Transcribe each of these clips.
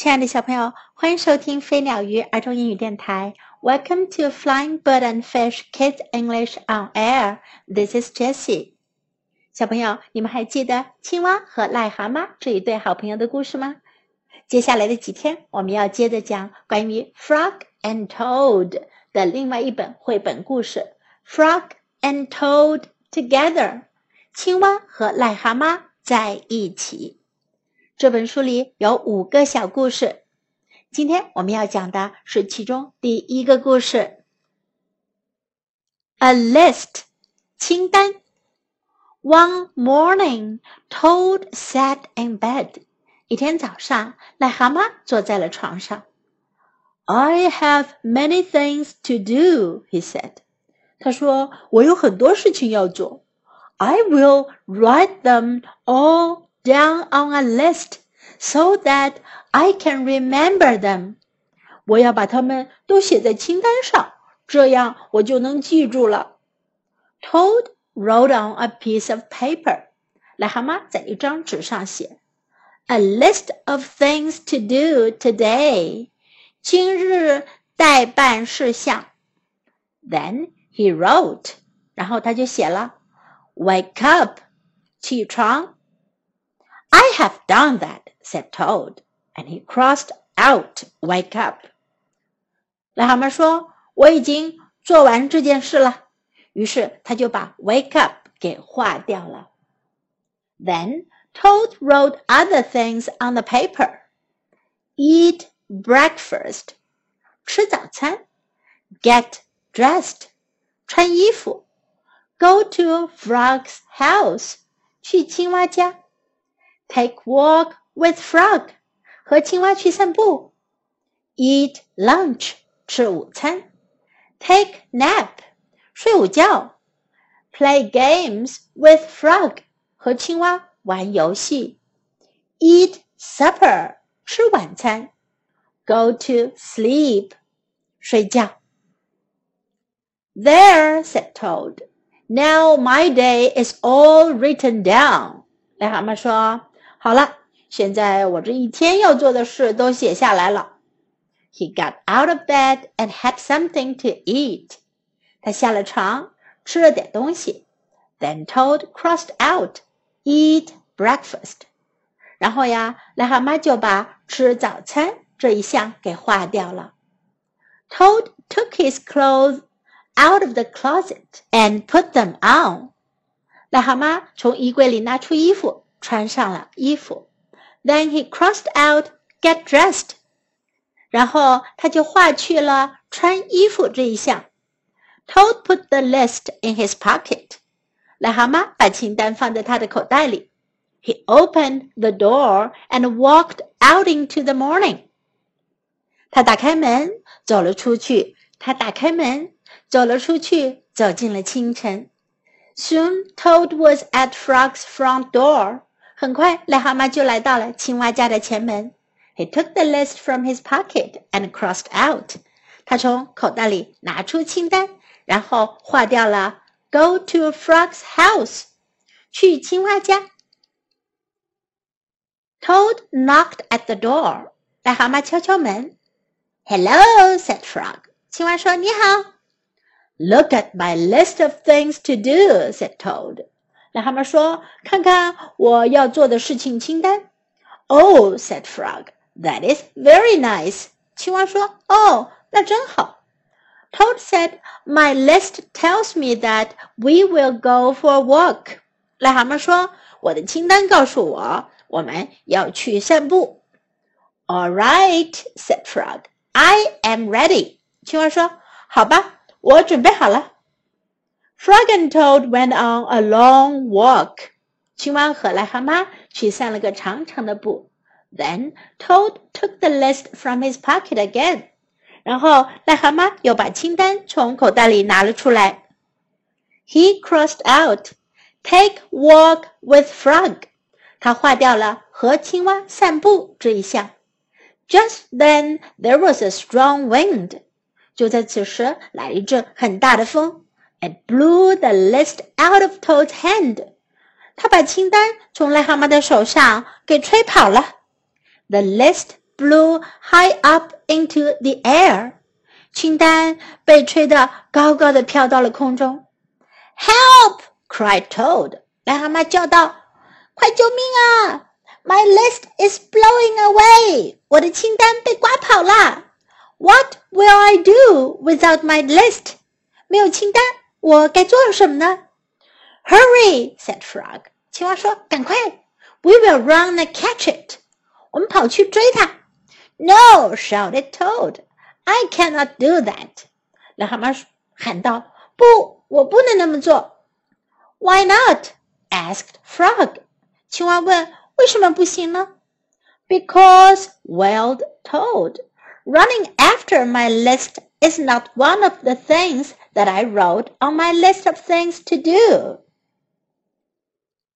亲爱的小朋友，欢迎收听飞鸟鱼儿童英语电台。Welcome to Flying Bird and Fish Kids English on Air. This is Jessie. 小朋友，你们还记得青蛙和癞蛤蟆这一对好朋友的故事吗？接下来的几天，我们要接着讲关于 Frog and Toad 的另外一本绘本故事《Frog and Toad Together》。青蛙和癞蛤蟆在一起。这本书里有五个小故事，今天我们要讲的是其中第一个故事。A list，清单。One morning, Toad sat in bed。一天早上，癞蛤蟆坐在了床上。I have many things to do, he said。他说：“我有很多事情要做。I will write them all down on a list so that I can remember them. 我要把它们都写在清单上，这样我就能记住了。Toad wrote on a piece of paper. 癞蛤蟆在一张纸上写：“A list of things to do today. 今日待办事项。” Then he wrote. 然后他就写了：“Wake up. 起床。” I have done that, said Toad, and he crossed out "wake up." 癞蛤蟆说：“我已经做完这件事了。”于是他就把 "wake up" 给划掉了。Then Toad wrote other things on the paper. Eat breakfast，吃早餐；get dressed，穿衣服；go to Frog's house，去青蛙家。 Take walk with frog，和青蛙去散步。Eat lunch，吃午餐。Take nap，睡午觉。Play games with frog，和青蛙玩游戏。Eat supper，吃晚餐。Go to sleep，睡觉。There said Toad. Now my day is all written down. 癞蛤蟆说。 好了，现在我这一天要做的事都写下来了。He got out of bed and had something to eat. 他下了床，吃了点东西。Then Toad crossed out eat breakfast. 然后呀，癞蛤蟆就把吃早餐这一项给划掉了。Toad took his clothes out of the closet and put them on. 癞蛤蟆从衣柜里拿出衣服。 穿上了衣服。Then he crossed out get dressed，然后他就划去了穿衣服这一项。Toad put the list in his pocket，癞蛤蟆把清单放在他的口袋里。He opened the door and walked out into the morning。他打开门，走了出去。他打开门，走了出去，走进了清晨。Soon Toad was at Frog's front door。 很快，癞蛤蟆就来到了青蛙家的前门。He took the list from his pocket and crossed out。他从口袋里拿出清单，然后划掉了 "Go to Frog's house"，去青蛙家。Toad knocked at the door。癞蛤蟆敲敲门。"Hello," said Frog。青蛙说：“你好。”"Look at my list of things to do," said Toad。 癞蛤蟆说：“看看我要做的事情清单。” Oh, said Frog, that is very nice. 青蛙说：“哦，那真好。” Toad said, "My list tells me that we will go for a walk." 癞蛤蟆说：“我的清单告诉我，我们要去散步。” All right, said Frog. I am ready. 青蛙说：“好吧，我准备好了。” Frog and Toad went on a long walk. 青蛙和癞蛤蟆去散了个长长的步。Then Toad took the list from his pocket again. 然后癞蛤蟆又把清单从口袋里拿了出来。He crossed out "Take walk with frog." 他划掉了和青蛙散步这一项。Just then there was a strong wind. 就在此时，来了一阵很大的风。 It blew the list out of Toad's hand. 他把清单从癞蛤蟆的手上给吹跑了。The list blew high up into the air. 清单被吹得高高的飘到了空中。Help! cried Toad. 癞蛤蟆叫道：“快救命啊！My list is blowing away. 我的清单被刮跑了。What will I do without my list? 没有清单， 我该做什么呢？Hurry! said Frog. 青蛙说：“赶快！We will run and catch it. 我们跑去追它。” No! shouted Toad. I cannot do that. 癞蛤蟆喊道：“不，我不能那么做。” Why not? asked Frog. 青蛙问：“为什么不行呢？” Because, wailed Toad, running after my list is not one of the things that I wrote on my list of things to do.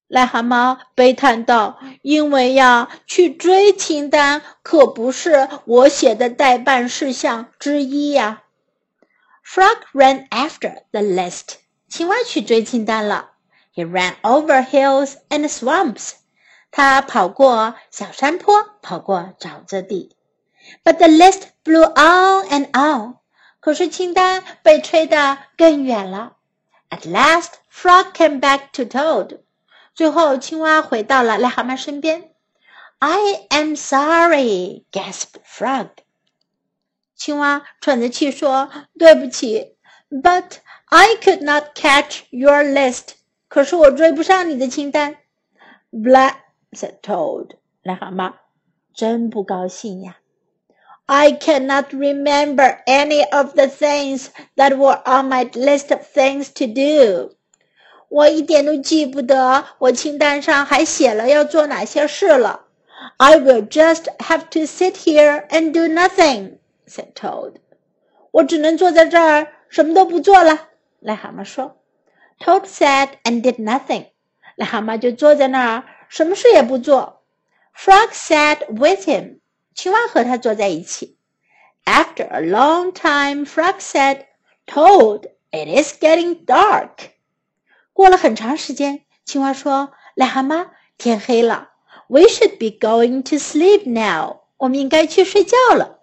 癞蛤蟆悲叹道：“因为呀，去追清单可不是我写的待办事项之一呀。” Frog ran after the list. 青蛙去追清单了。He ran over hills and swamps. 他跑过小山坡，跑过沼泽地。But the list blew on and on. 可是清单被吹得更远了。At last, Frog came back to Toad. 最后，青蛙回到了癞蛤蟆身边。"I am sorry," gasped Frog. 青蛙喘着气说：“对不起，But I could not catch your list. 可是我追不上你的清单。” "Blah," said Toad. 癞蛤蟆真不高兴呀。I cannot remember any of the things that were on my list of things to do. 我一点都记不得我清单上还写了要做哪些事了。I will just have to sit here and do nothing," said Toad. 我只能坐在这儿，什么都不做了。癞蛤蟆说。Toad sat and did nothing. 癞蛤蟆就坐在那儿，什么事也不做。Frog sat with him. 青蛙和他坐在一起。After a long time, Frog said, "Toad, it is getting dark." 过了很长时间，青蛙说：“癞蛤蟆，天黑了，We should be going to sleep now。我们应该去睡觉了。”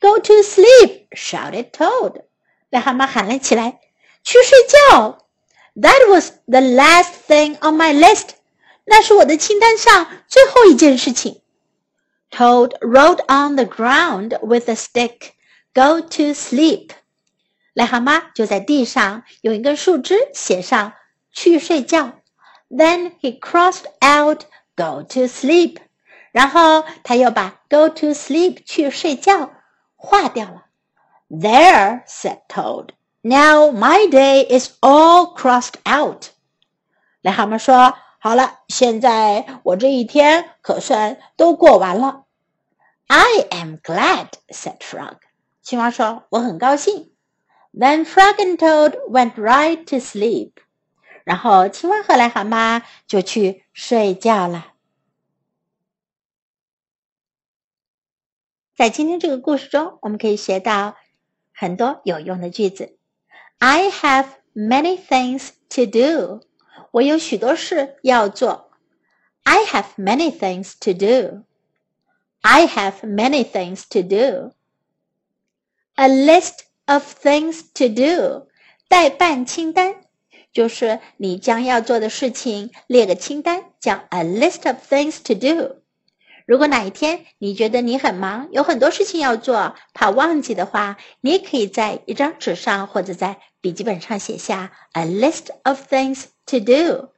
Go to sleep! shouted Toad。癞蛤蟆喊了起来：“去睡觉！”That was the last thing on my list。那是我的清单上最后一件事情。Toad rolled on the ground with a stick, "Go to sleep." 癞蛤蟆就在地上用一根树枝写上“去睡觉”。Then he crossed out "Go to sleep." 然后他又把 "Go to sleep" 去睡觉划掉了。There, said Toad. Now my day is all crossed out. 癞蛤蟆说：“好了，现在我这一天可算都过完了。” I am glad," said Frog. 青蛙说：“我很高兴。” Then Frog and Toad went right to sleep. 然后青蛙和癞蛤蟆就去睡觉了。在今天这个故事中，我们可以学到很多有用的句子。I have many things to do. 我有许多事要做。I have many things to do. I have many things to do. A list of things to do，待办清单，就是你将要做的事情列个清单，叫 a list of things to do。如果哪一天你觉得你很忙，有很多事情要做，怕忘记的话，你也可以在一张纸上或者在笔记本上写下 a list of things to do，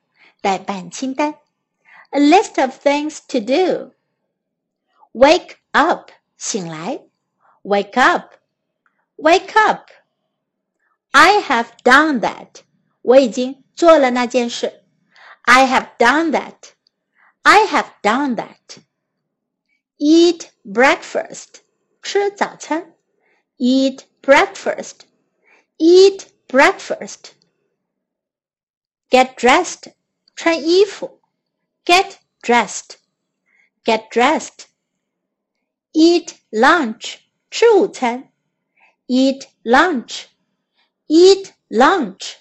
待办清单。A list of things to do。Wake up，醒来。Wake up。Wake up! I have done that. 我已经做了那件事。I have done that. I have done that. Eat breakfast. 吃早餐。Eat breakfast. Eat breakfast. Get dressed. 穿衣服。Get dressed. Get dressed. Eat lunch. 吃午餐。eat lunch, eat lunch,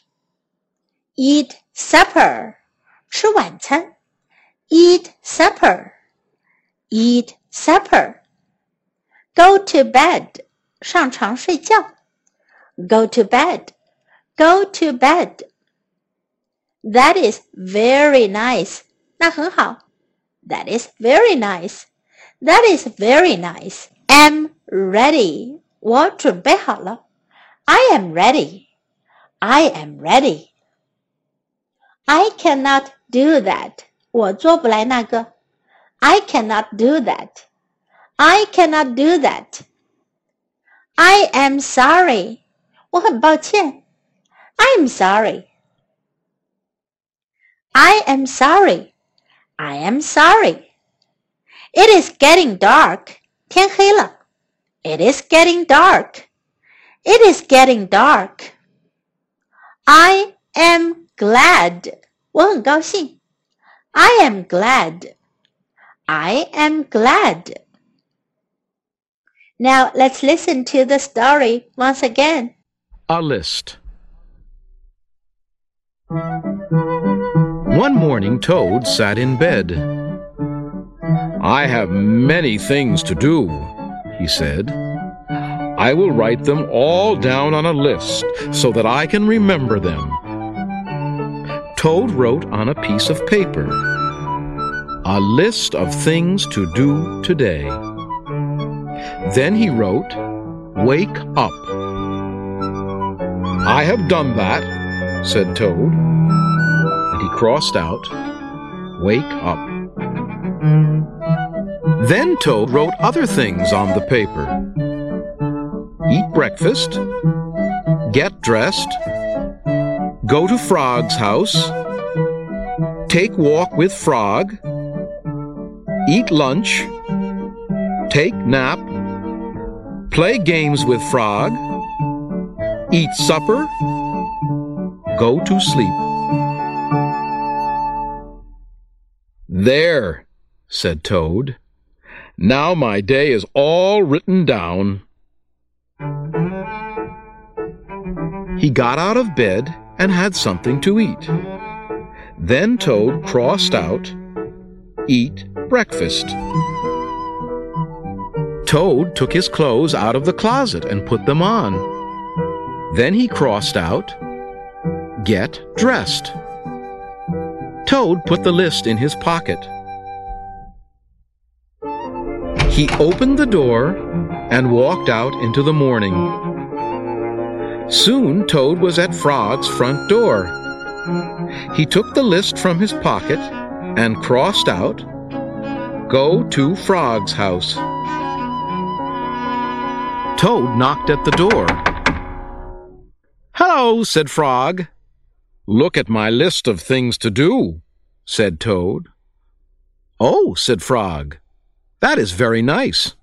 eat supper, 吃晚餐，eat supper, eat supper, Go to bed，上床睡觉。Go to bed, go to bed. That is very nice. 那很好。That is very nice. That is very nice. Am ready. 我准备好了。I am ready. I am ready. I cannot do that. 我做不来那个。I cannot do that. I cannot do that. I am sorry. 我很抱歉。I'm sorry. I am sorry. I am sorry. It is getting dark. 天黑了。It is getting dark. It is getting dark. I am glad. 我很高兴。I am glad. I am glad. Now let's listen to the story once again. A list. One morning, Toad sat in bed. I have many things to do, he said. I will write them all down on a list so that I can remember them. Toad wrote on a piece of paper a list of things to do today. Then he wrote, Wake up. I have done that, said Toad. And he crossed out, Wake up. Then Toad wrote other things on the paper. Eat breakfast, get dressed, go to Frog's house, take walk with Frog, eat lunch, take nap, play games with Frog, eat supper, go to sleep. There, said Toad. Now my day is all written down. He got out of bed and had something to eat. Then Toad crossed out, Eat breakfast. Toad took his clothes out of the closet and put them on. Then he crossed out, Get dressed. Toad put the list in his pocket. He opened the door and walked out into the morning. Soon Toad was at Frog's front door. He took the list from his pocket and crossed out, Go to Frog's house. Toad knocked at the door. Hello, said Frog. Look at my list of things to do, said Toad. Oh, said Frog, that is very nice.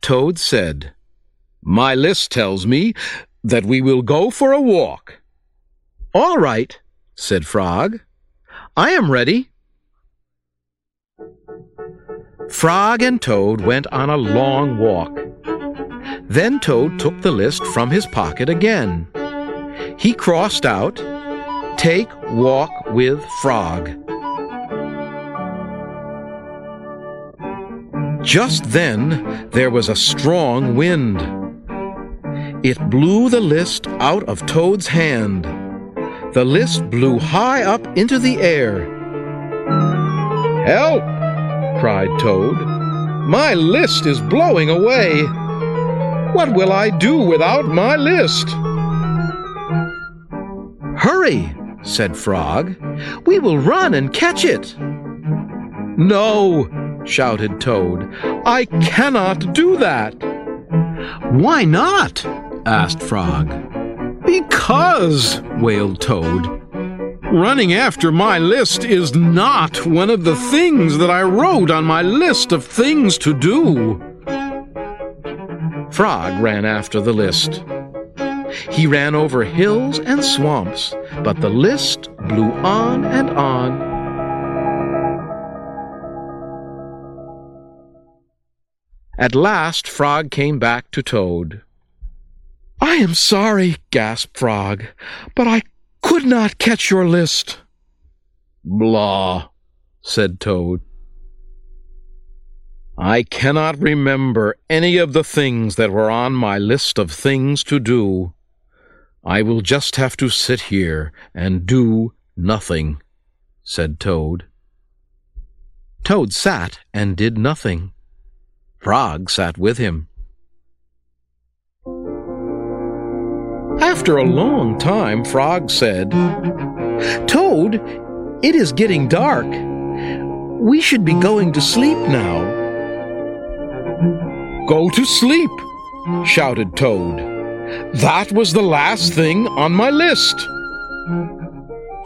Toad said, My list tells me that we will go for a walk. All right, said Frog. I am ready. Frog and Toad went on a long walk. Then Toad took the list from his pocket again. He crossed out, Take walk with Frog. Just then there was a strong wind. It blew the list out of Toad's hand. The list blew high up into the air. Help! cried Toad. My list is blowing away. What will I do without my list? Hurry, said Frog. We will run and catch it. No, shouted Toad. I cannot do that. Why not? asked Frog. Because, wailed Toad. Running after my list is not one of the things that I wrote on my list of things to do. Frog ran after the list. He ran over hills and swamps, but the list blew on and on. At last, Frog came back to Toad. I am sorry, gasped Frog, but I could not catch your list. Blah, said Toad. I cannot remember any of the things that were on my list of things to do. I will just have to sit here and do nothing, said Toad. Toad sat and did nothing. Frog sat with him. After a long time, Frog said, Toad, it is getting dark. We should be going to sleep now. Go to sleep, shouted Toad. That was the last thing on my list.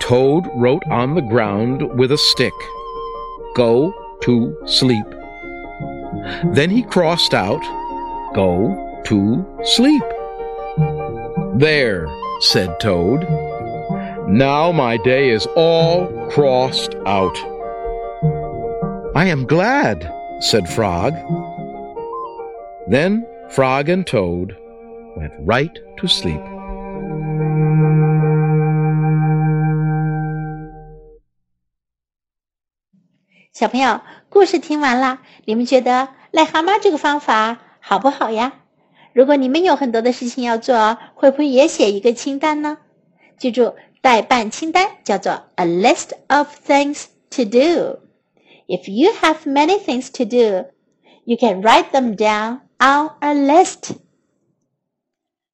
Toad wrote on the ground with a stick, Go to sleep. Then he crossed out, Go to sleep. There, said Toad. Now my day is all crossed out. I am glad, said Frog. Then Frog and Toad went right to sleep. 小朋友，故事听完了，你们觉得癞蛤蟆这个方法好不好呀？如果你们有很多的事情要做，会不会也写一个清单呢？记住，代办清单叫做 a list of things to do. If you have many things to do, you can write them down on a list.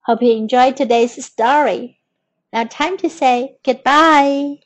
Hope you enjoyed today's story. Now time to say goodbye.